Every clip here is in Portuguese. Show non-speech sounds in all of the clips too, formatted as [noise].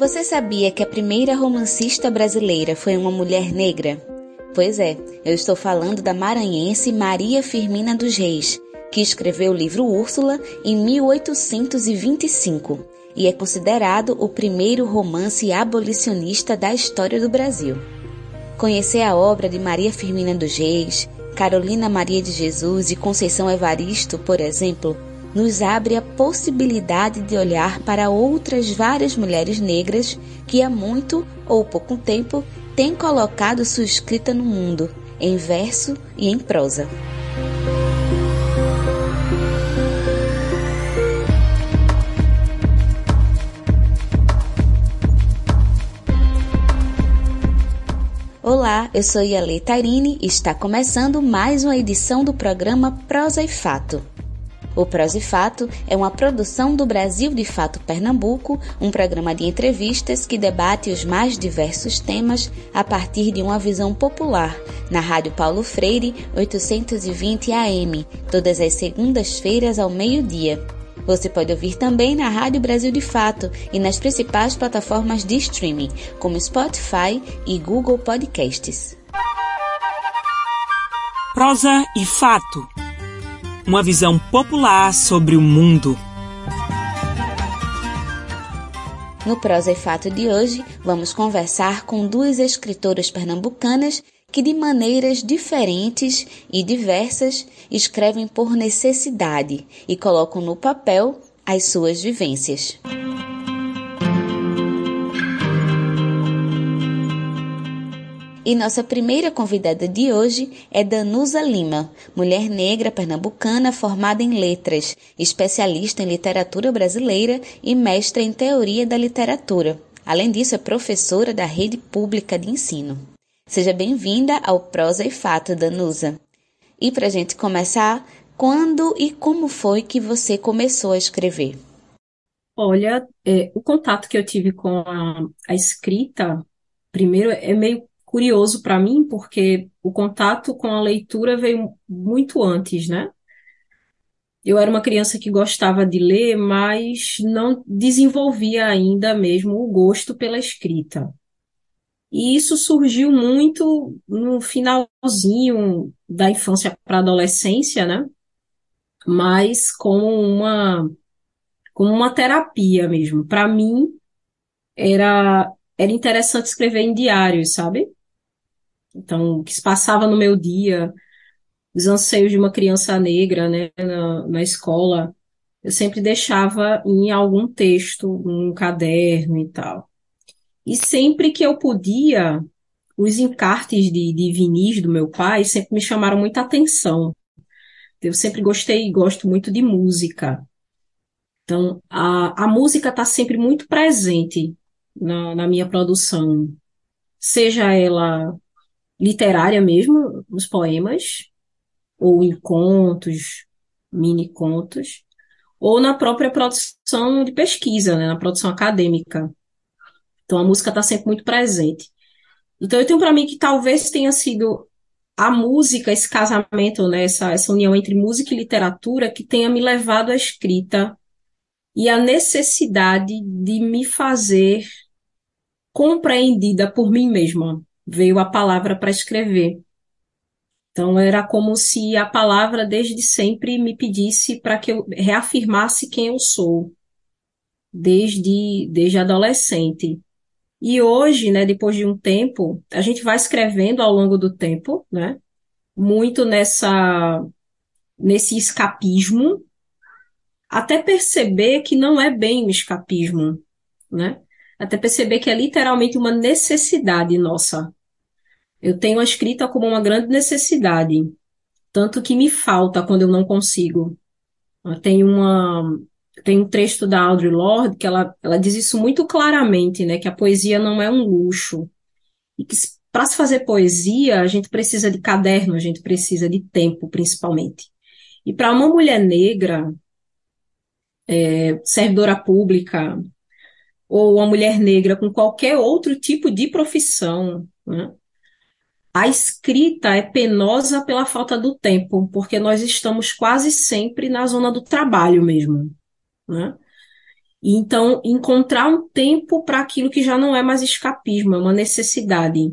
Você sabia que a primeira romancista brasileira foi uma mulher negra? Pois é, eu estou falando da maranhense Maria Firmina dos Reis, que escreveu o livro Úrsula em 1825 e é considerado o primeiro romance abolicionista da história do Brasil. Conhecer a obra de Maria Firmina dos Reis, Carolina Maria de Jesus e Conceição Evaristo, por exemplo, nos abre a possibilidade de olhar para outras várias mulheres negras que há muito ou pouco tempo têm colocado sua escrita no mundo, em verso e em prosa. Olá, eu sou Yale Tairine e está começando mais uma edição do programa Prosa e Fato. O Prosa Fato é uma produção do Brasil de Fato Pernambuco, um programa de entrevistas que debate os mais diversos temas a partir de uma visão popular, na Rádio Paulo Freire, 820 AM, todas as segundas-feiras ao meio-dia. Você pode ouvir também na Rádio Brasil de Fato e nas principais plataformas de streaming, como Spotify e Google Podcasts. Prosa e Fato uma visão popular sobre o mundo. No Prosa e Fato de hoje, vamos conversar com duas escritoras pernambucanas que, de maneiras diferentes e diversas, escrevem por necessidade e colocam no papel as suas vivências. E nossa primeira convidada de hoje é Danusa Lima, mulher negra pernambucana formada em letras, especialista em literatura brasileira e mestra em teoria da literatura. Além disso, é professora da rede pública de ensino. Seja bem-vinda ao Prosa e Fato, Danusa. E para a gente começar, quando e como foi que você começou a escrever? Olha, é, o contato que eu tive com a, a escrita, primeiro, é meio curioso para mim, porque o contato com a leitura veio muito antes, né? Eu era uma criança que gostava de ler, mas não desenvolvia ainda mesmo o gosto pela escrita. E isso surgiu muito no finalzinho da infância para a adolescência, né? Mas como uma como uma terapia mesmo. Para mim era era interessante escrever em diários, sabe? Então, o que se passava no meu dia, os anseios de uma criança negra, né, na, na escola, eu sempre deixava em algum texto, num caderno e tal. E sempre que eu podia, os encartes de, de vinis do meu pai sempre me chamaram muita atenção. Eu sempre gostei e gosto muito de música. Então, a, a música está sempre muito presente na, na minha produção. Seja ela literária mesmo, os poemas, ou em contos, mini contos, ou na própria produção de pesquisa, né, na produção acadêmica. Então a música está sempre muito presente. Então eu tenho para mim que talvez tenha sido a música, esse casamento, né, essa, essa união entre música e literatura que tenha me levado à escrita e a necessidade de me fazer compreendida por mim mesma veio a palavra para escrever. Então era como se a palavra desde sempre me pedisse para que eu reafirmasse quem eu sou, desde desde adolescente. E hoje, né, depois de um tempo, a gente vai escrevendo ao longo do tempo, né, muito nessa nesse escapismo, até perceber que não é bem um escapismo, né? Até perceber que é literalmente uma necessidade nossa eu tenho a escrita como uma grande necessidade, tanto que me falta quando eu não consigo. Tem uma tem um trecho da Audre Lorde que ela, ela diz isso muito claramente, né, que a poesia não é um luxo e que para se fazer poesia a gente precisa de caderno, a gente precisa de tempo, principalmente. E para uma mulher negra, é, servidora pública ou uma mulher negra com qualquer outro tipo de profissão, né, a escrita é penosa pela falta do tempo, porque nós estamos quase sempre na zona do trabalho mesmo, né? Então encontrar um tempo para aquilo que já não é mais escapismo, é uma necessidade.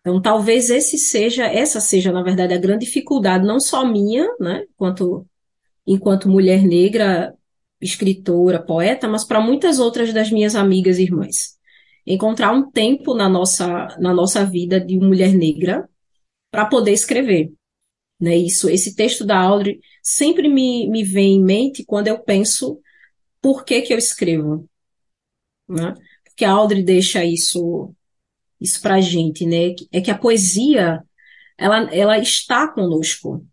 Então talvez esse seja, essa seja na verdade a grande dificuldade, não só minha, né, enquanto enquanto mulher negra, escritora, poeta, mas para muitas outras das minhas amigas e irmãs. Encontrar um tempo na nossa na nossa vida de mulher negra para poder escrever. Né? Isso, esse texto da Audrey sempre me, me vem em mente quando eu penso por que, que eu escrevo. Né? Porque a Audrey deixa isso, isso para a gente, né? É que a poesia, ela, ela está conosco.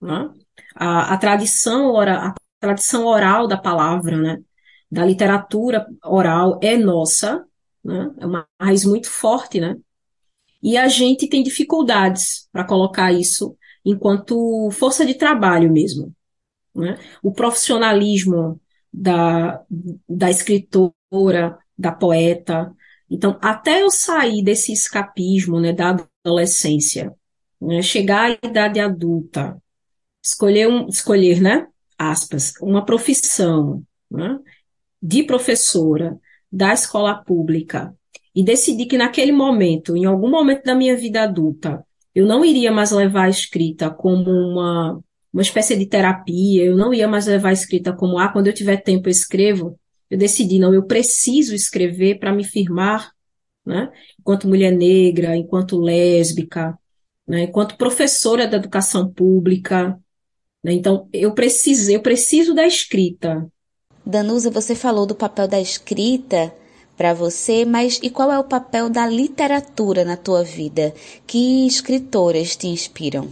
Né? A, a, tradição ora, a tradição oral da palavra, né? da literatura oral é nossa, né? é uma raiz muito forte, né? E a gente tem dificuldades para colocar isso enquanto força de trabalho mesmo. Né? O profissionalismo da, da escritora, da poeta. Então, até eu sair desse escapismo né, da adolescência, né, chegar à idade adulta, escolher, um, escolher né, aspas, uma profissão né, de professora da escola pública e decidir que naquele momento, em algum momento da minha vida adulta, eu não iria mais levar a escrita como uma, uma espécie de terapia, eu não ia mais levar a escrita como, ah, quando eu tiver tempo eu escrevo. Eu decidi, não, eu preciso escrever para me firmar, né? Enquanto mulher negra, enquanto lésbica, né? enquanto professora da educação pública. Né? Então, eu preciso, eu preciso da escrita. Danusa, você falou do papel da escrita para você, mas e qual é o papel da literatura na tua vida? Que escritoras te inspiram?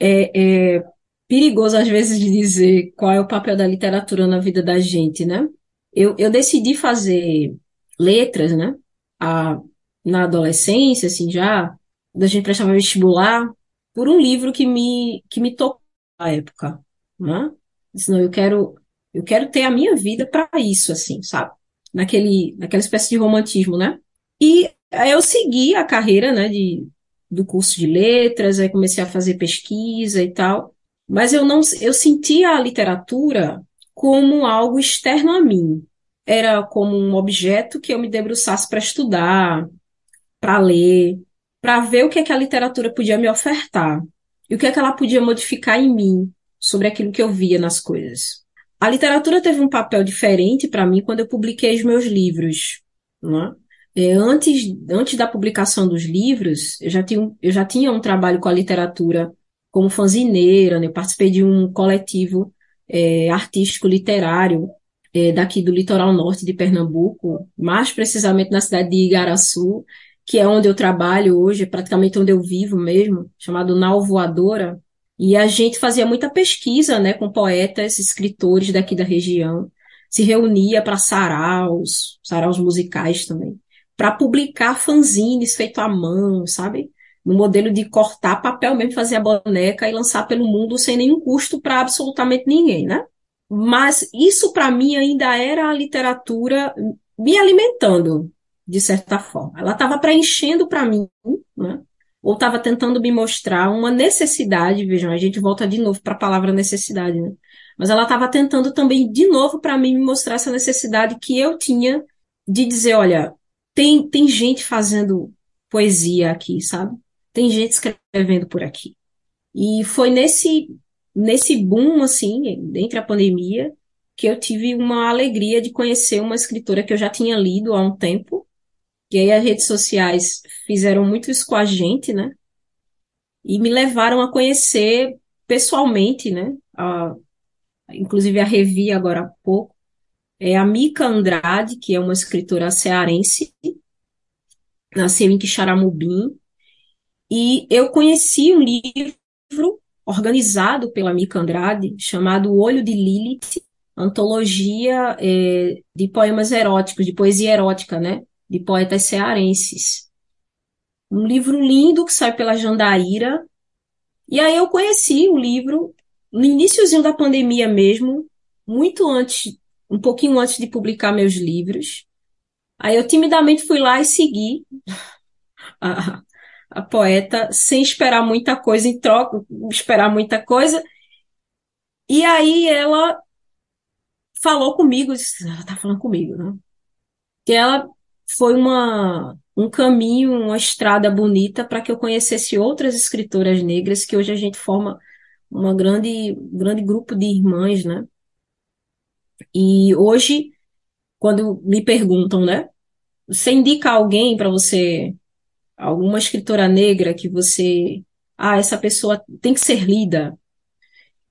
É, é perigoso às vezes dizer qual é o papel da literatura na vida da gente, né? Eu, eu decidi fazer letras, né? A, na adolescência, assim, já, quando a gente prestava vestibular, por um livro que me, que me tocou na época, né? Senão eu quero, eu quero ter a minha vida para isso, assim, sabe? naquele, naquela espécie de romantismo, né? E eu segui a carreira, né, de, do curso de letras, aí comecei a fazer pesquisa e tal, mas eu não, eu sentia a literatura como algo externo a mim. Era como um objeto que eu me debruçasse para estudar, para ler, para ver o que, é que a literatura podia me ofertar e o que, é que ela podia modificar em mim sobre aquilo que eu via nas coisas. A literatura teve um papel diferente para mim quando eu publiquei os meus livros. Né? É, antes, antes da publicação dos livros, eu já, tinha, eu já tinha um trabalho com a literatura como fanzineira, né? eu participei de um coletivo é, artístico literário é, daqui do litoral norte de Pernambuco, mais precisamente na cidade de Igaraçu, que é onde eu trabalho hoje, é praticamente onde eu vivo mesmo, chamado Nau Voadora, e a gente fazia muita pesquisa, né, com poetas, escritores daqui da região, se reunia para saraus, saraus musicais também, para publicar fanzines feitos à mão, sabe? No modelo de cortar papel mesmo, fazer a boneca e lançar pelo mundo sem nenhum custo para absolutamente ninguém, né? Mas isso para mim ainda era a literatura me alimentando, de certa forma. Ela estava preenchendo para mim, né? Ou estava tentando me mostrar uma necessidade, vejam, a gente volta de novo para a palavra necessidade, né? Mas ela estava tentando também, de novo, para mim, me mostrar essa necessidade que eu tinha de dizer, olha, tem, tem gente fazendo poesia aqui, sabe? Tem gente escrevendo por aqui. E foi nesse, nesse boom, assim, entre a pandemia, que eu tive uma alegria de conhecer uma escritora que eu já tinha lido há um tempo, e aí as redes sociais fizeram muito isso com a gente, né? E me levaram a conhecer pessoalmente, né? A, inclusive a revi agora há pouco. É a Mica Andrade, que é uma escritora cearense, nasceu em Quixaramubim, e eu conheci um livro organizado pela Mica Andrade, chamado Olho de Lilith, antologia é, de poemas eróticos, de poesia erótica, né? De poetas cearenses. Um livro lindo que sai pela Jandaíra. E aí eu conheci o livro no iníciozinho da pandemia mesmo, muito antes, um pouquinho antes de publicar meus livros. Aí eu timidamente fui lá e segui [laughs] a, a poeta sem esperar muita coisa em troca, esperar muita coisa. E aí ela falou comigo, disse, ela tá falando comigo, né? Que ela foi uma, um caminho, uma estrada bonita para que eu conhecesse outras escritoras negras, que hoje a gente forma uma grande, um grande grupo de irmãs, né? E hoje, quando me perguntam, né? Você indica alguém para você, alguma escritora negra que você, ah, essa pessoa tem que ser lida.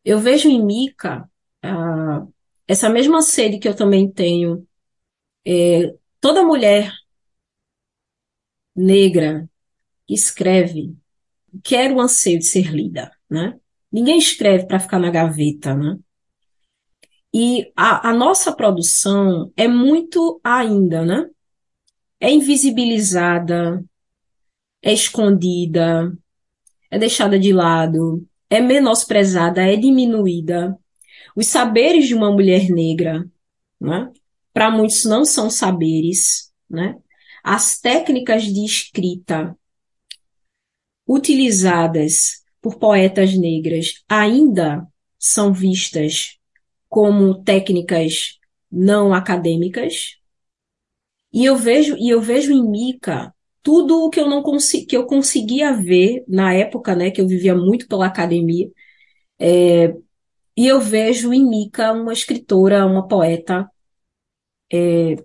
Eu vejo em Mika ah, essa mesma sede que eu também tenho. É, toda mulher negra que escreve quer o anseio de ser lida, né? Ninguém escreve para ficar na gaveta, né? E a, a, nossa produção é muito ainda, né? É invisibilizada, é escondida, é deixada de lado, é menosprezada, é diminuída. Os saberes de uma mulher negra, né? Para muitos não são saberes, né? As técnicas de escrita utilizadas por poetas negras ainda são vistas como técnicas não acadêmicas. E eu vejo, e eu vejo em Mica tudo o que eu não consegui, que eu conseguia ver na época, né, que eu vivia muito pela academia. É, e eu vejo em Mica uma escritora, uma poeta é,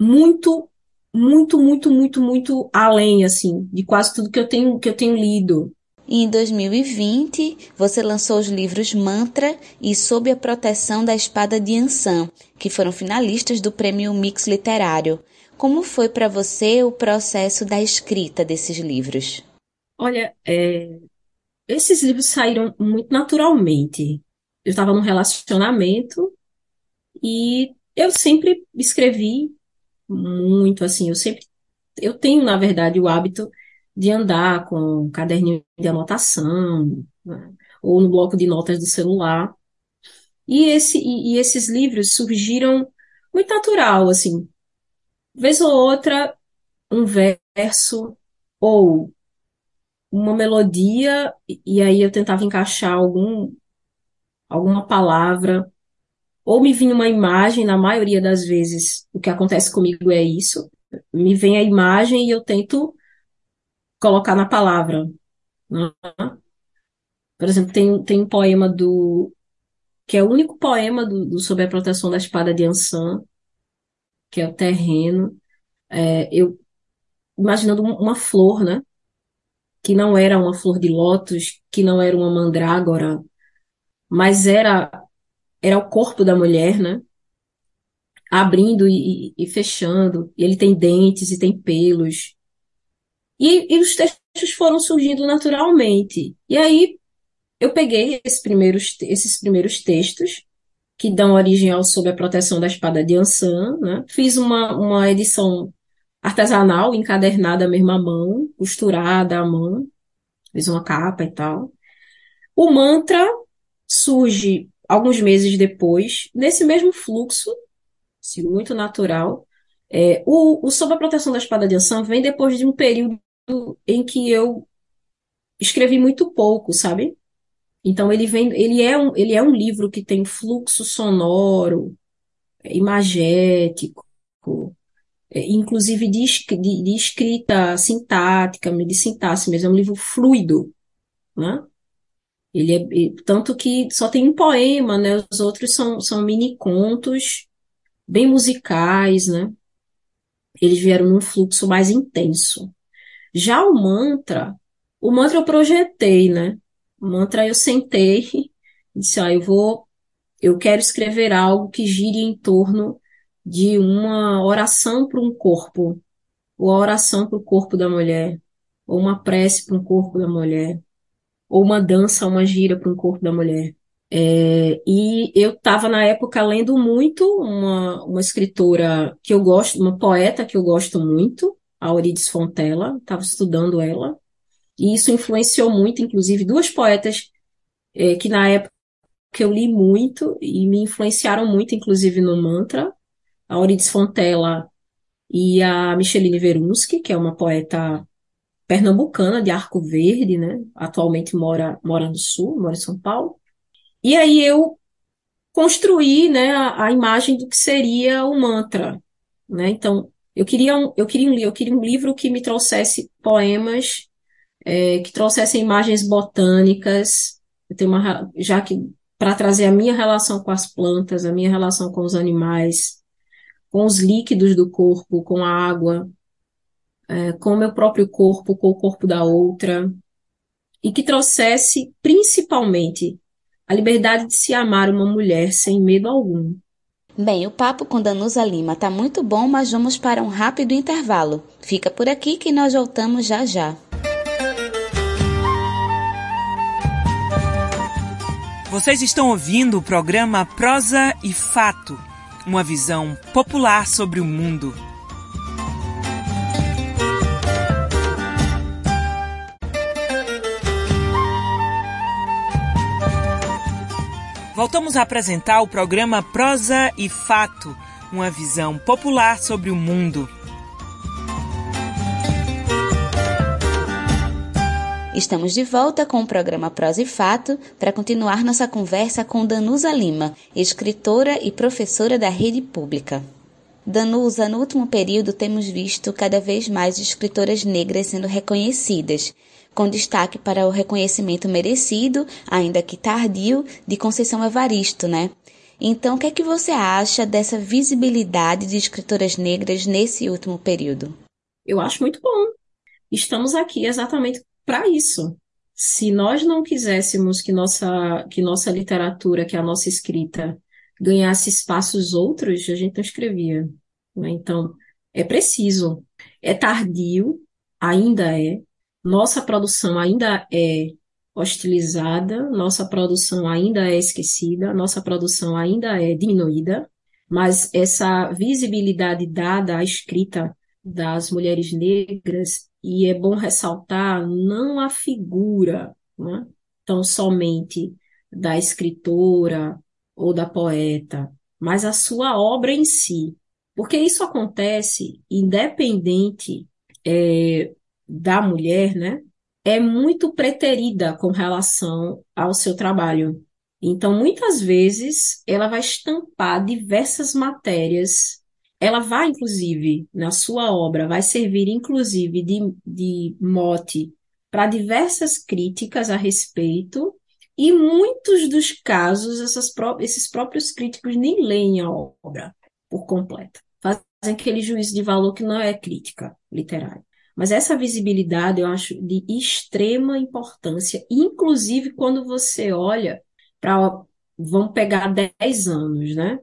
muito, muito, muito, muito, muito além, assim, de quase tudo que eu tenho, que eu tenho lido. E em 2020, você lançou os livros Mantra e Sob a Proteção da Espada de Ansan, que foram finalistas do Prêmio Mix Literário. Como foi para você o processo da escrita desses livros? Olha, é, esses livros saíram muito naturalmente. Eu estava num relacionamento e eu sempre escrevi muito, assim, eu sempre, eu tenho, na verdade, o hábito de andar com um caderninho de anotação, né? ou no bloco de notas do celular. E, esse, e, e esses livros surgiram muito natural, assim, vez ou outra, um verso ou uma melodia, e aí eu tentava encaixar algum, alguma palavra, ou me vinha uma imagem, na maioria das vezes, o que acontece comigo é isso, me vem a imagem e eu tento colocar na palavra. Né? Por exemplo, tem, tem um poema do. que é o único poema do, do sobre a proteção da espada de Ansan, que é o terreno. É, eu imaginando uma flor, né? Que não era uma flor de lótus, que não era uma mandrágora, mas era era o corpo da mulher, né? Abrindo e, e, fechando. E ele tem dentes e tem pelos. E, e os textos foram surgindo naturalmente. E aí eu peguei esses primeiros, esses primeiros textos que dão origem ao Sob a Proteção da Espada de Ansan, né? Fiz uma, uma edição artesanal, encadernada à mão, costurada à mão, fiz uma capa e tal. O mantra surge alguns meses depois, nesse mesmo fluxo, assim, muito natural. É, o, o Sob a Proteção da Espada de Ansan vem depois de um período em que eu escrevi muito pouco, sabe? Então ele vem, ele é um, ele é um livro que tem fluxo sonoro, imagético, é, inclusive de, de, de, escrita sintática, de sintaxe mesmo, é um livro fluido, né? Ele é, tanto que só tem um poema, né? Os outros são, são mini contos, bem musicais, né? Eles vieram num fluxo mais intenso. Já o mantra, o mantra eu projetei, né? O mantra eu sentei [laughs] e disse, ah, eu vou, eu quero escrever algo que gire em torno de uma oração para um corpo, ou a oração para o corpo da mulher, ou uma prece para um corpo da mulher, ou uma dança, uma gira para um corpo da mulher. É, e eu estava na época lendo muito uma, uma escritora que eu gosto, uma poeta que eu gosto muito, a Euridice Fontella, estava estudando ela, e isso influenciou muito, inclusive, duas poetas é, que na época eu li muito e me influenciaram muito, inclusive no mantra, a Euridice Fontella e a Micheline Verunsky, que é uma poeta pernambucana de Arco Verde, né? Atualmente mora, mora no Sul, mora em São Paulo. E aí eu construir né, a, a, imagem do que seria o mantra. Né? Então, eu queria, um, eu, queria um, eu queria um livro que me trouxesse poemas, é, que trouxessem imagens botânicas, eu tenho uma, já que para trazer a minha relação com as plantas, a minha relação com os animais, com os líquidos do corpo, com a água, é, com o meu próprio corpo, com o corpo da outra, e que trouxesse principalmente a liberdade de se amar uma mulher sem medo algum. Bem, o papo com Danusa Lima tá muito bom, mas vamos para um rápido intervalo. Fica por aqui que nós voltamos já já. Vocês estão ouvindo o programa Prosa e Fato, uma visão popular sobre o mundo. Voltamos a apresentar o programa Prosa e Fato, uma visão popular sobre o mundo. Estamos de volta com o programa Prosa e Fato para continuar nossa conversa com Danusa Lima, escritora e professora da rede pública. Danusa, no último período temos visto cada vez mais escritoras negras sendo reconhecidas, com destaque para o reconhecimento merecido, ainda que tardio, de Conceição Evaristo, né? Então, o que é que você acha dessa visibilidade de escritoras negras nesse último período? Eu acho muito bom. Estamos aqui exatamente para isso. Se nós não quiséssemos que nossa, que nossa literatura, que a nossa escrita ganhasse espaços outros, a gente não escrevia. Né? Então, é preciso. É tardio, ainda é. Nossa produção ainda é hostilizada, nossa produção ainda é esquecida, nossa produção ainda é diminuída, mas essa visibilidade dada à escrita das mulheres negras e é bom ressaltar não a figura, né, tão somente da escritora ou da poeta, mas a sua obra em si. Porque isso acontece independente é, da mulher, né, é muito preterida com relação ao seu trabalho. Então, muitas vezes, ela vai estampar diversas matérias ela vai, inclusive, na sua obra, vai servir, inclusive, de, de mote para diversas críticas a respeito, e muitos dos casos, essas esses próprios críticos nem leem a obra por completo. Fazem aquele juízo de valor que não é crítica literária. Mas essa visibilidade eu acho de extrema importância, inclusive quando você olha para. Vamos pegar 10 anos, né?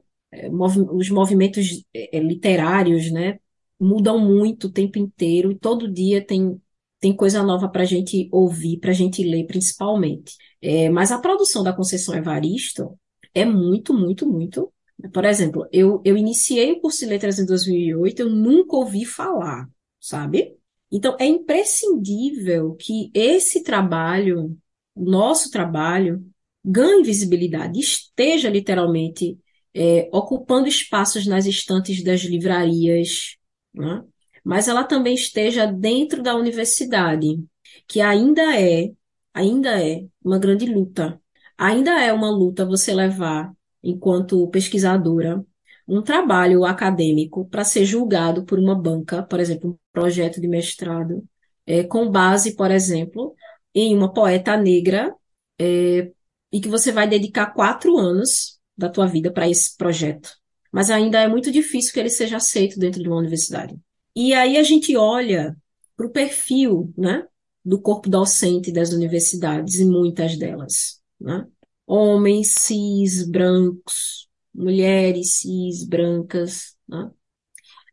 os movimentos é, é, literários, né, mudam muito o tempo inteiro e todo dia tem, tem coisa nova para a gente ouvir, para a gente ler, principalmente. É, mas a produção da Conceição Evaristo é muito, muito, muito. Por exemplo, eu, eu iniciei o curso de letras em 2008, eu nunca ouvi falar, sabe? Então, é imprescindível que esse trabalho, nosso trabalho, ganhe visibilidade, esteja literalmente é, ocupando espaços nas estantes das livrarias, né? mas ela também esteja dentro da universidade, que ainda é, ainda é uma grande luta. Ainda é uma luta você levar, enquanto pesquisadora, um trabalho acadêmico para ser julgado por uma banca, por exemplo, um projeto de mestrado, é, com base, por exemplo, em uma poeta negra, é, e que você vai dedicar quatro anos da tua vida para esse projeto. Mas ainda é muito difícil que ele seja aceito dentro de uma universidade. E aí a gente olha para o perfil né, do corpo docente das universidades, e muitas delas. Né? Homens cis, brancos, mulheres cis, brancas. Né?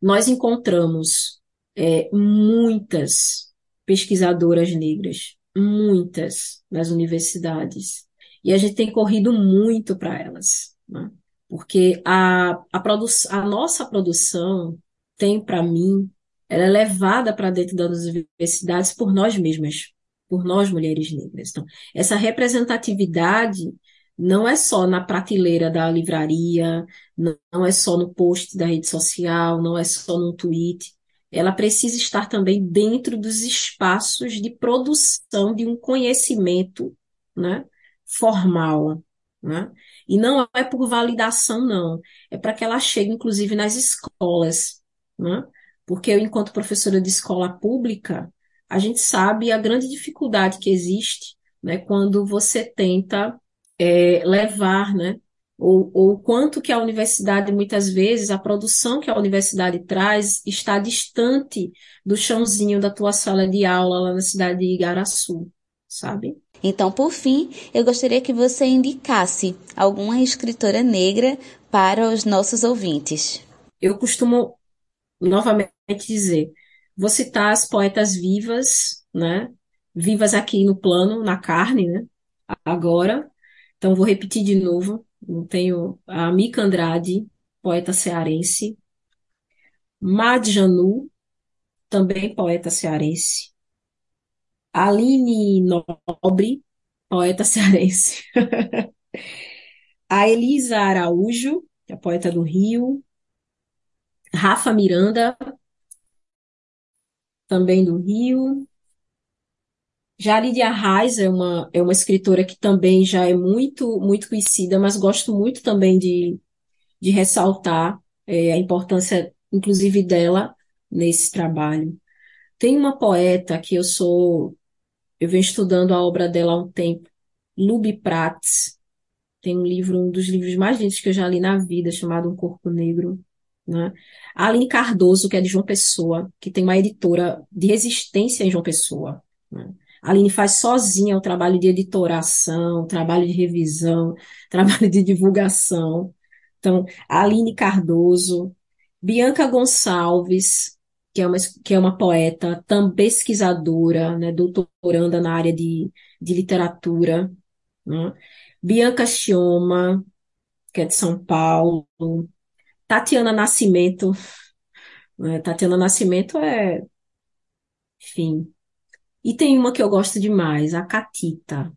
Nós encontramos é, muitas pesquisadoras negras, muitas nas universidades. E a gente tem corrido muito para elas né? porque a, a, a nossa produção tem, para mim, ela é levada para dentro das universidades por nós mesmas, por nós mulheres negras. Então, essa representatividade não é só na prateleira da livraria, não é só no post da rede social, não é só no tweet. Ela precisa estar também dentro dos espaços de produção de um conhecimento né, formal, Né? E não é por validação, não. É para que ela chegue, inclusive, nas escolas. Né? Porque eu, enquanto professora de escola pública, a gente sabe a grande dificuldade que existe né, quando você tenta é, levar, né, ou, ou quanto que a universidade, muitas vezes, a produção que a universidade traz está distante do chãozinho da tua sala de aula lá na cidade de Igaraçu, sabe? Então, por fim, eu gostaria que você indicasse alguma escritora negra para os nossos ouvintes. Eu costumo novamente dizer, vou citar as poetas vivas, né? Vivas aqui no plano, na carne, né? Agora. Então, vou repetir de novo. Eu tenho a Mica Andrade, poeta cearense. Madjanu, também poeta cearense. Aline Nobre, poeta [laughs] cearense. a Elisa Araújo, que é poeta do Rio. Rafa Miranda, também do Rio. Jaridia Reis é uma, é uma escritora que também já é muito, muito conhecida, mas gosto muito também de, de ressaltar é, a importância, inclusive, dela nesse trabalho. Tem uma poeta que eu sou, eu venho estudando a obra dela há um tempo, Luby Prats. Tem um livro, um dos livros mais lindos que eu já li na vida, chamado Um Corpo Negro. Né? Aline Cardoso, que é de João Pessoa, que tem uma editora de resistência em João Pessoa. Né? A Aline faz sozinha o trabalho de editoração, trabalho de revisão, [laughs] trabalho de divulgação. Então, Aline Cardoso, Bianca Gonçalves, que é uma, que é uma poeta, também pesquisadora, né, doutoranda na área de, de literatura. Né? Bianca Chioma, que é de São Paulo. Tatiana Nascimento. Né? Tatiana Nascimento é, enfim. E tem uma que eu gosto demais, a Catita.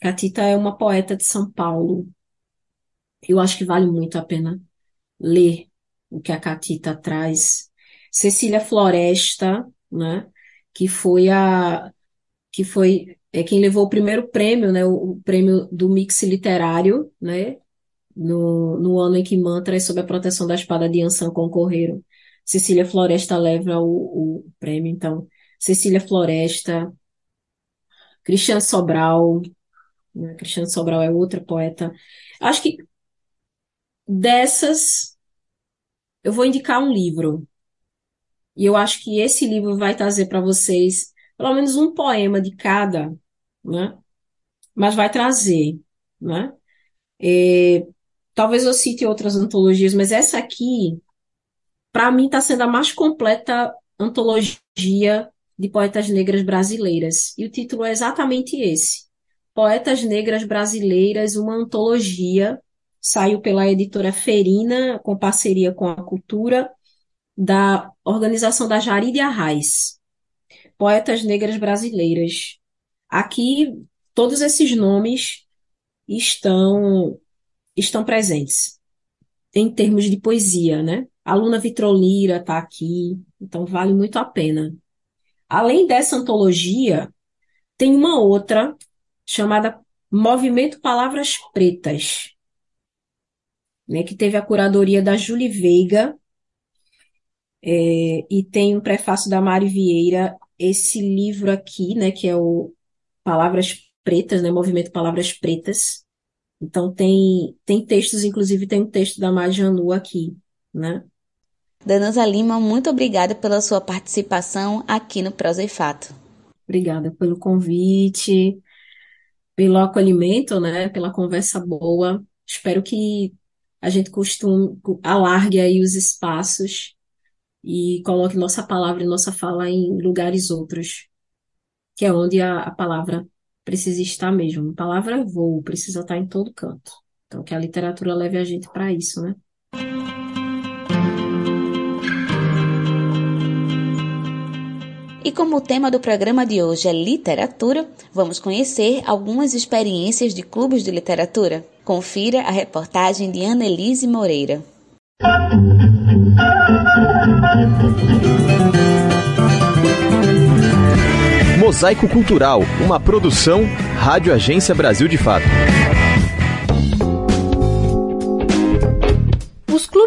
Catita é uma poeta de São Paulo. Eu acho que vale muito a pena ler o que a Catita traz. Cecília Floresta, né? Que foi a que foi é quem levou o primeiro prêmio, né? O, o prêmio do Mix Literário, né? no, no ano em que mantras sob a proteção da espada de Ansan concorreram. Cecília Floresta leva o, o prêmio, então, Cecília Floresta, Cristiano Sobral, né? Sobral é outra poeta. Acho que dessas, eu vou indicar um livro. E eu acho que esse livro vai trazer para vocês pelo menos um poema de cada, né? Mas vai trazer, né? É, Talvez eu cite outras antologias, mas essa aqui, para mim, está sendo a mais completa antologia de poetas negras brasileiras. E o título é exatamente esse: Poetas Negras Brasileiras, uma antologia. Saiu pela editora Ferina, com parceria com a Cultura, da organização da Jaride Arraes. Poetas Negras Brasileiras. Aqui, todos esses nomes estão estão presentes em termos de poesia, né? A Luna Vitrolira está aqui, então vale muito a pena. Além dessa antologia, tem uma outra chamada Movimento Palavras Pretas, né, que teve a curadoria da Julie Veiga, é, e tem um prefácio da Mari Vieira. Esse livro aqui, né, que é o Palavras Pretas, né, Movimento Palavras Pretas, então tem, tem textos, inclusive tem um texto da Majanu aqui, né? Danusa Lima, muito obrigada pela sua participação aqui no Prosa e Fato. Obrigada pelo convite, pelo acolhimento, né? Pela conversa boa. Espero que a gente costume, alargue aí os espaços e coloque nossa palavra e nossa fala em lugares outros, que é onde a, a palavra precisa estar mesmo. A palavra voo precisa estar em todo canto. Então, que a literatura leve a gente para isso, né? E como o tema do programa de hoje é literatura, vamos conhecer algumas experiências de clubes de literatura. Confira a reportagem de Annelise Moreira. Mosaico Cultural, uma produção Rádio Agência Brasil de Fato.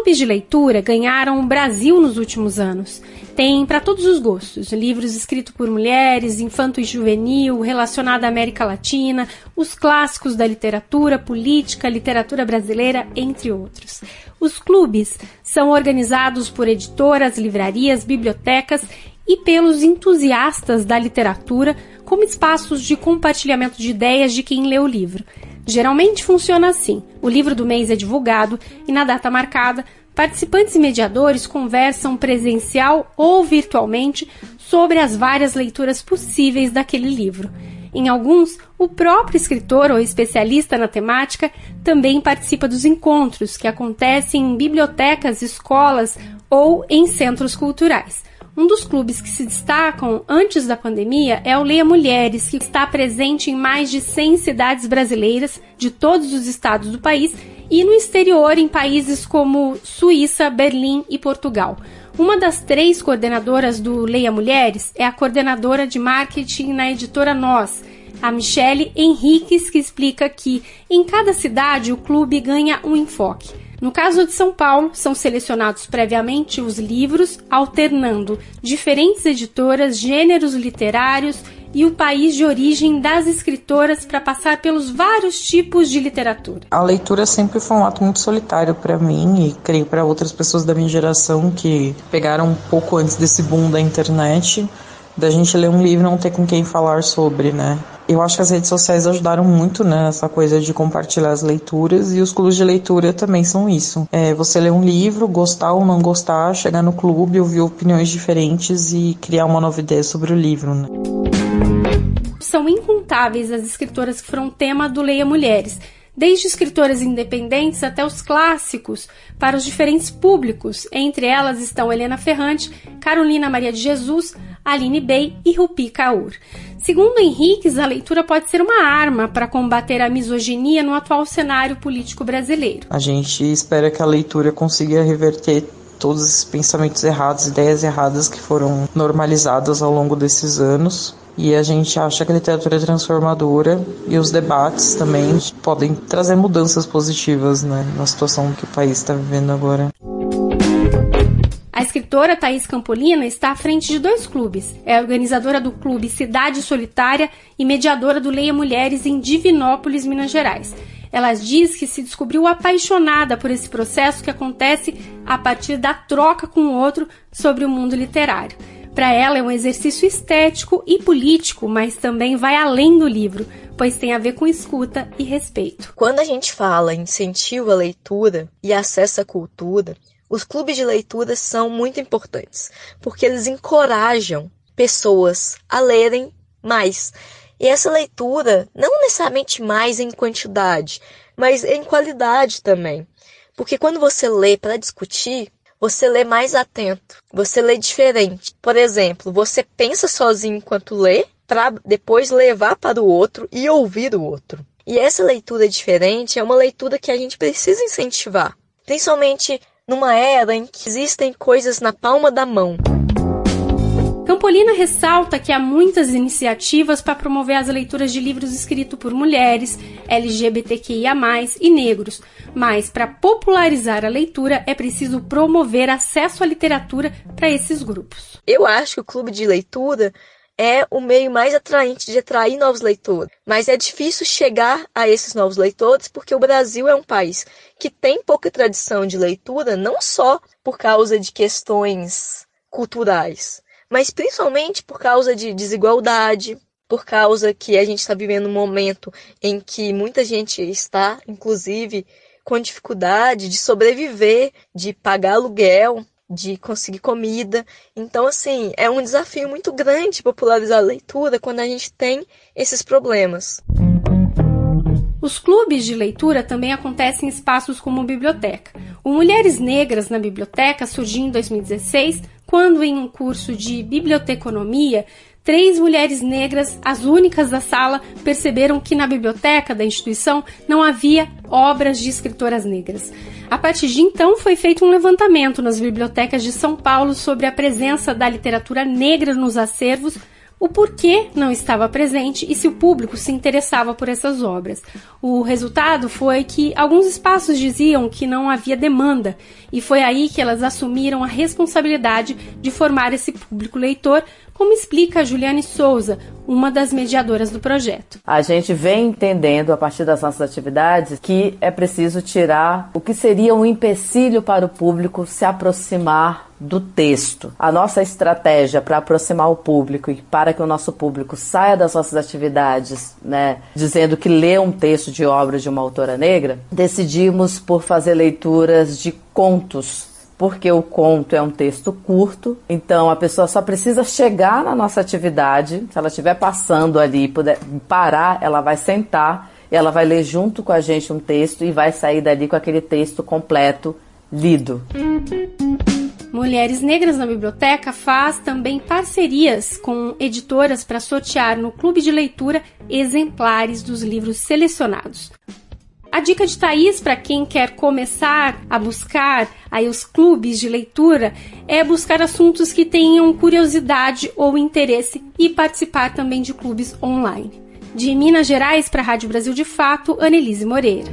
Clubes de leitura ganharam o Brasil nos últimos anos. Tem para todos os gostos: livros escritos por mulheres, infanto e juvenil, relacionado à América Latina, os clássicos da literatura, política, literatura brasileira, entre outros. Os clubes são organizados por editoras, livrarias, bibliotecas e pelos entusiastas da literatura como espaços de compartilhamento de ideias de quem lê o livro. Geralmente funciona assim: o livro do mês é divulgado e, na data marcada, participantes e mediadores conversam presencial ou virtualmente sobre as várias leituras possíveis daquele livro. Em alguns, o próprio escritor ou especialista na temática também participa dos encontros que acontecem em bibliotecas, escolas ou em centros culturais. Um dos clubes que se destacam antes da pandemia é o Leia Mulheres, que está presente em mais de 100 cidades brasileiras de todos os estados do país e no exterior em países como Suíça, Berlim e Portugal. Uma das três coordenadoras do Leia Mulheres é a coordenadora de marketing na editora Nós, a Michele Henriques, que explica que em cada cidade o clube ganha um enfoque. No caso de São Paulo, são selecionados previamente os livros, alternando diferentes editoras, gêneros literários e o país de origem das escritoras para passar pelos vários tipos de literatura. A leitura sempre foi um ato muito solitário para mim e creio para outras pessoas da minha geração que pegaram um pouco antes desse boom da internet da gente ler um livro e não ter com quem falar sobre, né? Eu acho que as redes sociais ajudaram muito né, nessa coisa de compartilhar as leituras e os clubes de leitura também são isso. É você ler um livro, gostar ou não gostar, chegar no clube, ouvir opiniões diferentes e criar uma nova ideia sobre o livro. Né? São incontáveis as escritoras que foram tema do Leia Mulheres desde escritoras independentes até os clássicos, para os diferentes públicos. Entre elas estão Helena Ferrante, Carolina Maria de Jesus, Aline Bey e Rupi Kaur. Segundo Henriques, a leitura pode ser uma arma para combater a misoginia no atual cenário político brasileiro. A gente espera que a leitura consiga reverter todos esses pensamentos errados, ideias erradas que foram normalizadas ao longo desses anos e a gente acha que a literatura é transformadora e os debates também podem trazer mudanças positivas né, na situação que o país está vivendo agora. A escritora Thaís Campolina está à frente de dois clubes. É organizadora do clube Cidade Solitária e mediadora do Leia Mulheres em Divinópolis, Minas Gerais. Ela diz que se descobriu apaixonada por esse processo que acontece a partir da troca com o outro sobre o mundo literário. Para ela é um exercício estético e político, mas também vai além do livro, pois tem a ver com escuta e respeito. Quando a gente fala incentivo à leitura e acesso à cultura, os clubes de leitura são muito importantes, porque eles encorajam pessoas a lerem mais. E essa leitura, não necessariamente mais em quantidade, mas em qualidade também. Porque quando você lê para discutir, você lê mais atento, você lê diferente. Por exemplo, você pensa sozinho enquanto lê, para depois levar para o outro e ouvir o outro. E essa leitura diferente é uma leitura que a gente precisa incentivar, principalmente numa era em que existem coisas na palma da mão. Campolina ressalta que há muitas iniciativas para promover as leituras de livros escritos por mulheres, LGBTQIA, e negros, mas para popularizar a leitura é preciso promover acesso à literatura para esses grupos. Eu acho que o clube de leitura é o meio mais atraente de atrair novos leitores. Mas é difícil chegar a esses novos leitores porque o Brasil é um país que tem pouca tradição de leitura, não só por causa de questões culturais, mas principalmente por causa de desigualdade, por causa que a gente está vivendo um momento em que muita gente está, inclusive, com dificuldade de sobreviver, de pagar aluguel, de conseguir comida. Então, assim, é um desafio muito grande popularizar a leitura quando a gente tem esses problemas. Os clubes de leitura também acontecem em espaços como biblioteca. O Mulheres Negras na Biblioteca surgiu em 2016 quando, em um curso de biblioteconomia, três mulheres negras, as únicas da sala, perceberam que na biblioteca da instituição não havia obras de escritoras negras. A partir de então, foi feito um levantamento nas bibliotecas de São Paulo sobre a presença da literatura negra nos acervos, o porquê não estava presente e se o público se interessava por essas obras. O resultado foi que alguns espaços diziam que não havia demanda, e foi aí que elas assumiram a responsabilidade de formar esse público leitor, como explica a Juliane Souza, uma das mediadoras do projeto. A gente vem entendendo, a partir das nossas atividades, que é preciso tirar o que seria um empecilho para o público se aproximar do texto. A nossa estratégia para aproximar o público e para que o nosso público saia das nossas atividades, né, dizendo que lê um texto de obra de uma autora negra, decidimos por fazer leituras de contos porque o conto é um texto curto, então a pessoa só precisa chegar na nossa atividade, se ela estiver passando ali, puder parar, ela vai sentar, ela vai ler junto com a gente um texto e vai sair dali com aquele texto completo lido. Mulheres Negras na Biblioteca faz também parcerias com editoras para sortear no clube de leitura exemplares dos livros selecionados. A dica de Thaís para quem quer começar a buscar aí os clubes de leitura é buscar assuntos que tenham curiosidade ou interesse e participar também de clubes online. De Minas Gerais para a Rádio Brasil de Fato, Annelise Moreira.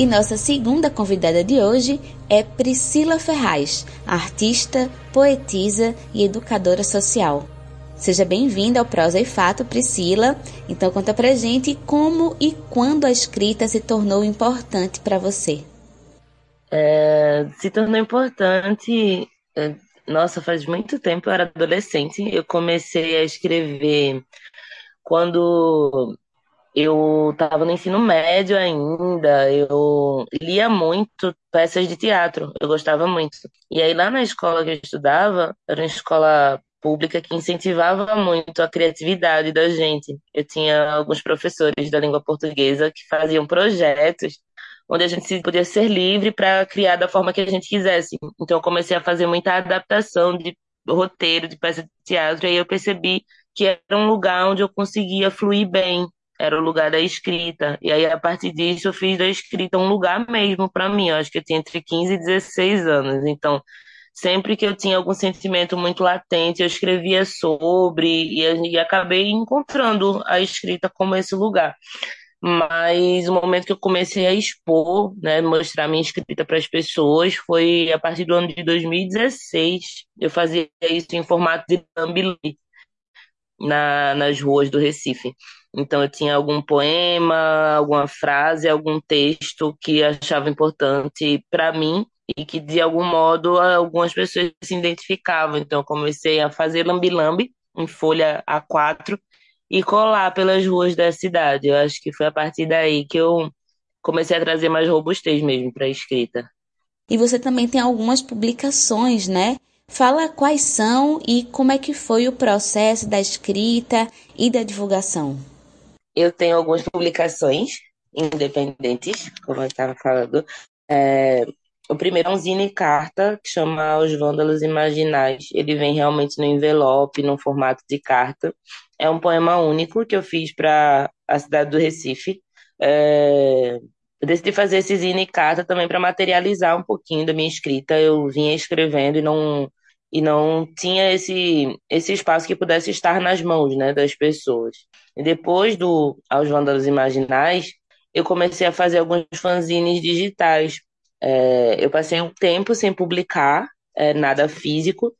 E nossa segunda convidada de hoje é Priscila Ferraz, artista, poetisa e educadora social. Seja bem-vinda ao Prosa e Fato, Priscila. Então conta pra gente como e quando a escrita se tornou importante para você. É, se tornou importante, é, nossa, faz muito tempo, eu era adolescente, eu comecei a escrever quando eu estava no ensino médio ainda, eu lia muito peças de teatro, eu gostava muito. E aí lá na escola que eu estudava, era uma escola pública que incentivava muito a criatividade da gente. Eu tinha alguns professores da língua portuguesa que faziam projetos onde a gente podia ser livre para criar da forma que a gente quisesse. Então eu comecei a fazer muita adaptação de roteiro, de peça de teatro, e aí eu percebi que era um lugar onde eu conseguia fluir bem, era o lugar da escrita. E aí, a partir disso, eu fiz da escrita um lugar mesmo para mim. Eu acho que eu tinha entre 15 e 16 anos. Então, sempre que eu tinha algum sentimento muito latente, eu escrevia sobre e, e acabei encontrando a escrita como esse lugar. Mas o momento que eu comecei a expor, né, mostrar minha escrita para as pessoas, foi a partir do ano de 2016. Eu fazia isso em formato de thumb na, nas ruas do Recife. Então, eu tinha algum poema, alguma frase, algum texto que achava importante para mim e que, de algum modo, algumas pessoas se identificavam. Então, eu comecei a fazer lambi-lambi em folha A4 e colar pelas ruas da cidade. Eu acho que foi a partir daí que eu comecei a trazer mais robustez mesmo para a escrita. E você também tem algumas publicações, né? Fala quais são e como é que foi o processo da escrita e da divulgação. Eu tenho algumas publicações independentes, como eu estava falando. É, o primeiro é um zine carta que chama Os Vândalos Imaginais. Ele vem realmente no envelope, no formato de carta. É um poema único que eu fiz para a cidade do Recife. É, eu decidi fazer esse zine carta também para materializar um pouquinho da minha escrita. Eu vinha escrevendo e não e não tinha esse esse espaço que pudesse estar nas mãos, né, das pessoas. E depois do Aos Vândalos Imaginais, eu comecei a fazer alguns fanzines digitais. É, eu passei um tempo sem publicar é, nada físico,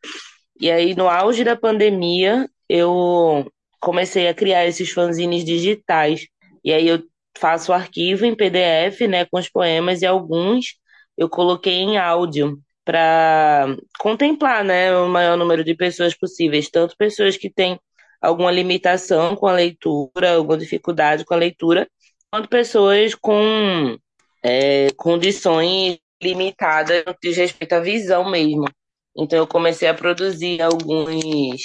e aí no auge da pandemia eu comecei a criar esses fanzines digitais. E aí eu faço o arquivo em PDF, né, com os poemas e alguns eu coloquei em áudio para contemplar né, o maior número de pessoas possíveis, tanto pessoas que têm alguma limitação com a leitura, alguma dificuldade com a leitura, quanto pessoas com é, condições limitadas no que diz respeito à visão mesmo. Então eu comecei a produzir alguns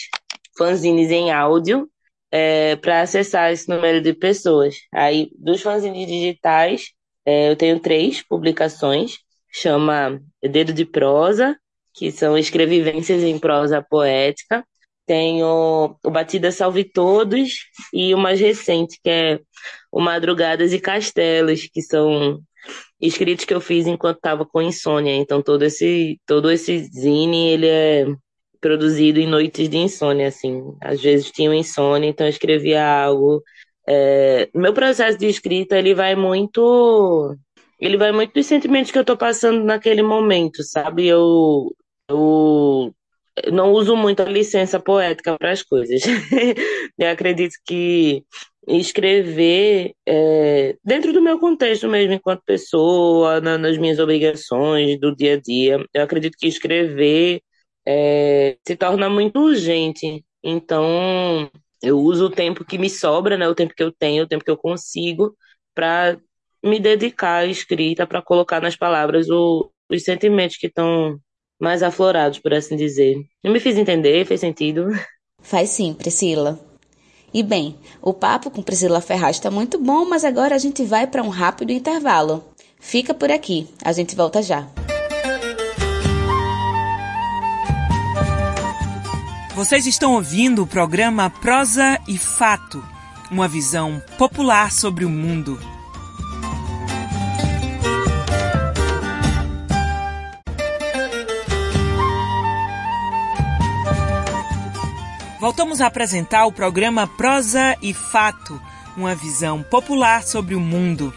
fanzines em áudio é, para acessar esse número de pessoas. Aí, dos fanzines digitais, é, eu tenho três publicações, chama Dedo de Prosa, que são escrevivências em prosa poética. Tenho o Batida Salve Todos e o mais recente, que é o Madrugadas e Castelos, que são escritos que eu fiz enquanto estava com insônia. Então todo esse todo esse zine ele é produzido em noites de insônia, assim. Às vezes tinha insônia, então eu escrevia algo. É... meu processo de escrita ele vai muito ele vai muito dos sentimentos que eu estou passando naquele momento, sabe? Eu eu não uso muito a licença poética para as coisas. [laughs] eu acredito que escrever é, dentro do meu contexto mesmo, enquanto pessoa, na, nas minhas obrigações do dia a dia. Eu acredito que escrever é, se torna muito urgente. Então, eu uso o tempo que me sobra, né, o tempo que eu tenho, o tempo que eu consigo, para me dedicar à escrita, para colocar nas palavras o, os sentimentos que estão mais aflorados, por assim dizer. Eu me fiz entender? Fez sentido? Faz sim, Priscila. E bem, o papo com Priscila Ferraz está muito bom, mas agora a gente vai para um rápido intervalo. Fica por aqui, a gente volta já. Vocês estão ouvindo o programa Prosa e Fato, uma visão popular sobre o mundo. Voltamos a apresentar o programa Prosa e Fato, uma visão popular sobre o mundo.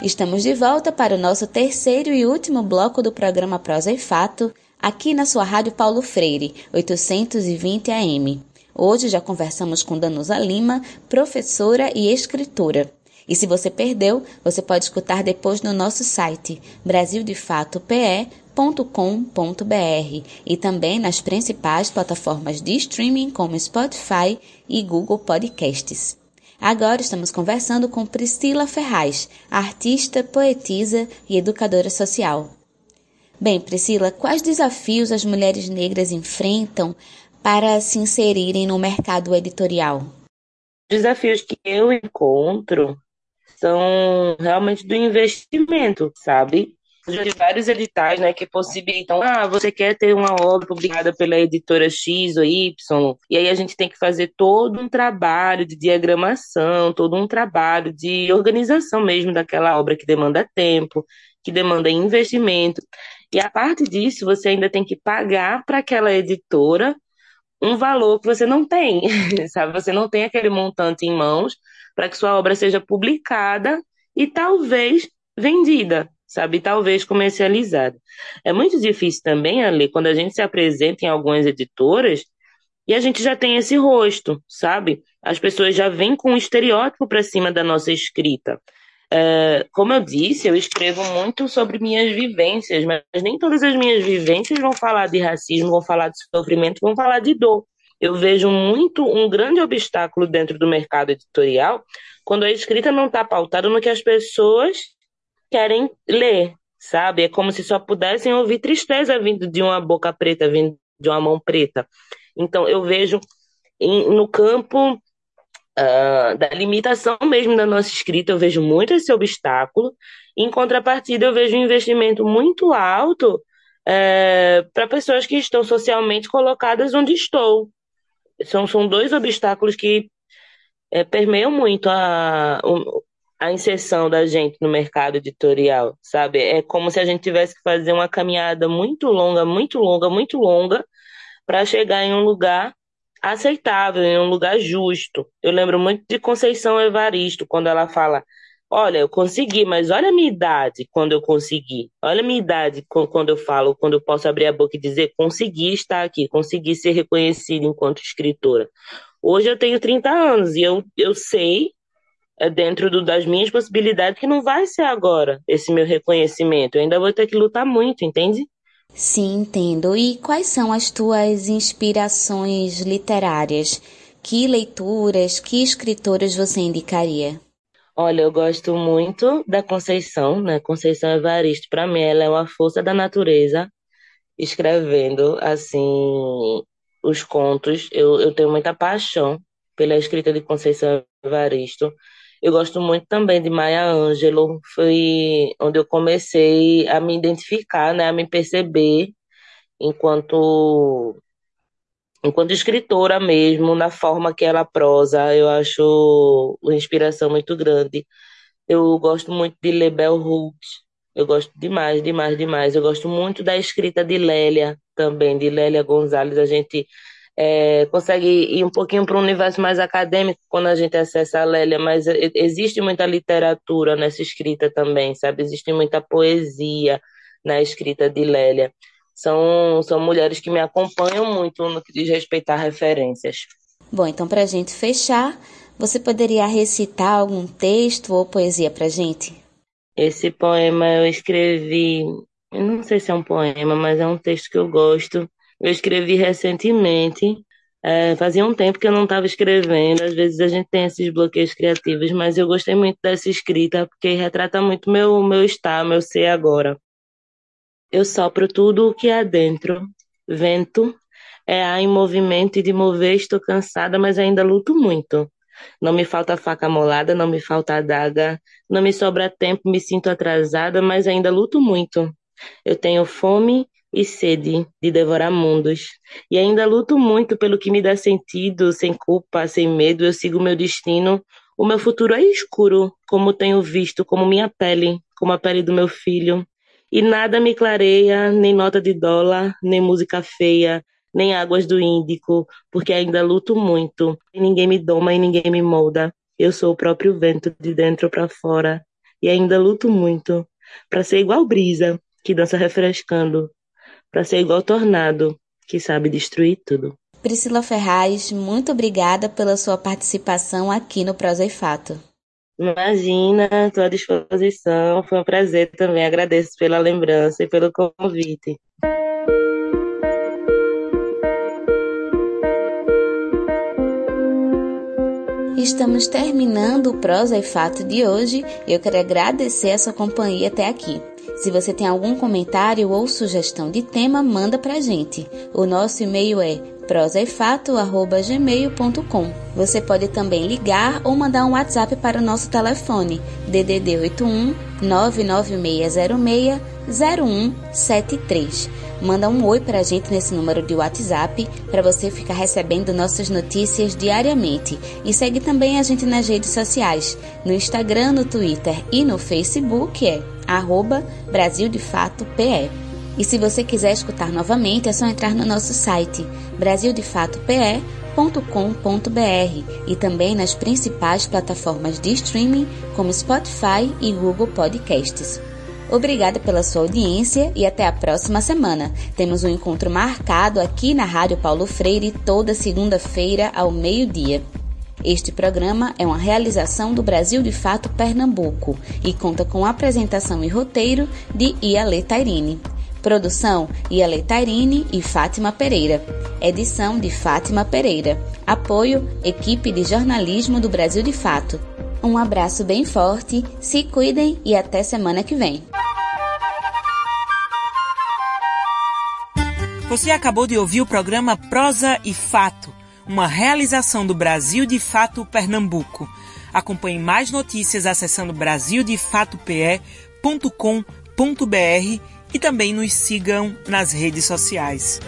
Estamos de volta para o nosso terceiro e último bloco do programa Prosa e Fato, aqui na sua Rádio Paulo Freire, 820 AM. Hoje já conversamos com Danusa Lima, professora e escritora. E se você perdeu, você pode escutar depois no nosso site brasildefato.pe com.br e também nas principais plataformas de streaming como Spotify e Google Podcasts. Agora estamos conversando com Priscila Ferraz, artista, poetisa e educadora social. Bem, Priscila, quais desafios as mulheres negras enfrentam para se inserirem no mercado editorial? Desafios que eu encontro são realmente do investimento, sabe? De vários editais, né, que possibilitam, ah, você quer ter uma obra publicada pela editora X ou Y, e aí a gente tem que fazer todo um trabalho de diagramação, todo um trabalho de organização mesmo daquela obra que demanda tempo, que demanda investimento. E a parte disso, você ainda tem que pagar para aquela editora um valor que você não tem, [laughs] sabe? Você não tem aquele montante em mãos para que sua obra seja publicada e talvez vendida sabe? Talvez comercializada. É muito difícil também, Ali, quando a gente se apresenta em algumas editoras e a gente já tem esse rosto, sabe? As pessoas já vêm com um estereótipo para cima da nossa escrita. É, como eu disse, eu escrevo muito sobre minhas vivências, mas nem todas as minhas vivências vão falar de racismo, vão falar de sofrimento, vão falar de dor. Eu vejo muito um grande obstáculo dentro do mercado editorial quando a escrita não está pautada no que as pessoas querem ler, sabe? É como se só pudessem ouvir tristeza vindo de uma boca preta, vindo de uma mão preta. Então, eu vejo em, no campo uh, da limitação mesmo da nossa escrita, eu vejo muito esse obstáculo. Em contrapartida, eu vejo um investimento muito alto é, para pessoas que estão socialmente colocadas onde estou. São, são dois obstáculos que é, permeiam muito a, a inserção da gente no mercado editorial, sabe? É como se a gente tivesse que fazer uma caminhada muito longa, muito longa, muito longa, para chegar em um lugar aceitável, em um lugar justo. Eu lembro muito de Conceição Evaristo, quando ela fala: Olha, eu consegui, mas olha a minha idade quando eu consegui. Olha a minha idade quando eu falo, quando eu posso abrir a boca e dizer: consegui estar aqui, consegui ser reconhecida enquanto escritora. Hoje eu tenho 30 anos e eu, eu sei dentro do, das minhas possibilidades que não vai ser agora esse meu reconhecimento. Eu ainda vou ter que lutar muito, entende? Sim, entendo. E quais são as tuas inspirações literárias? Que leituras, que escritoras você indicaria? Olha, eu gosto muito da Conceição, né? Conceição Evaristo. Para mim, ela é uma força da natureza, escrevendo assim os contos. Eu, eu tenho muita paixão pela escrita de Conceição Evaristo. Eu gosto muito também de Maya Angelou, foi onde eu comecei a me identificar, né, a me perceber enquanto enquanto escritora mesmo, na forma que ela prosa, eu acho uma inspiração muito grande. Eu gosto muito de ler Bell Hooks, eu gosto demais, demais, demais. Eu gosto muito da escrita de Lélia também, de Lélia Gonzalez. A gente é, consegue ir um pouquinho para um universo mais acadêmico quando a gente acessa a Lélia, mas existe muita literatura nessa escrita também, sabe? Existe muita poesia na escrita de Lélia. São, são mulheres que me acompanham muito no que diz respeito a referências. Bom, então para a gente fechar, você poderia recitar algum texto ou poesia para gente? Esse poema eu escrevi, eu não sei se é um poema, mas é um texto que eu gosto, eu escrevi recentemente. É, fazia um tempo que eu não estava escrevendo. Às vezes a gente tem esses bloqueios criativos, mas eu gostei muito dessa escrita porque retrata muito meu meu estar, meu ser agora. Eu sopro tudo o que há dentro. Vento é ar em movimento e de mover estou cansada, mas ainda luto muito. Não me falta faca molada, não me falta adaga, não me sobra tempo, me sinto atrasada, mas ainda luto muito. Eu tenho fome e sede de devorar mundos. E ainda luto muito pelo que me dá sentido, sem culpa, sem medo, eu sigo meu destino. O meu futuro é escuro, como tenho visto, como minha pele, como a pele do meu filho. E nada me clareia, nem nota de dólar, nem música feia, nem águas do Índico, porque ainda luto muito. E ninguém me doma e ninguém me molda. Eu sou o próprio vento de dentro para fora. E ainda luto muito para ser igual brisa, que dança refrescando, para ser igual tornado, que sabe destruir tudo. Priscila Ferraz, muito obrigada pela sua participação aqui no Prosa e Fato. Imagina, estou à disposição. Foi um prazer também. Agradeço pela lembrança e pelo convite. Estamos terminando o Prosa e Fato de hoje. Eu quero agradecer a sua companhia até aqui. Se você tem algum comentário ou sugestão de tema, manda pra gente. O nosso e-mail é prosaefato@gmail.com. Você pode também ligar ou mandar um WhatsApp para o nosso telefone DDD 81 99606 0173. Manda um oi para a gente nesse número de WhatsApp para você ficar recebendo nossas notícias diariamente. E segue também a gente nas redes sociais, no Instagram, no Twitter e no Facebook é arroba Brasil de Fato PE. E se você quiser escutar novamente, é só entrar no nosso site brasildefatope.com.br e também nas principais plataformas de streaming como Spotify e Google Podcasts. Obrigada pela sua audiência e até a próxima semana. Temos um encontro marcado aqui na Rádio Paulo Freire toda segunda-feira ao meio-dia. Este programa é uma realização do Brasil de Fato Pernambuco e conta com apresentação e roteiro de Iale Tairine. Produção Iale Tairine e Fátima Pereira. Edição de Fátima Pereira. Apoio Equipe de Jornalismo do Brasil de Fato. Um abraço bem forte, se cuidem e até semana que vem. Você acabou de ouvir o programa Prosa e Fato uma realização do Brasil de Fato Pernambuco. Acompanhe mais notícias acessando brasildefatope.com.br e também nos sigam nas redes sociais.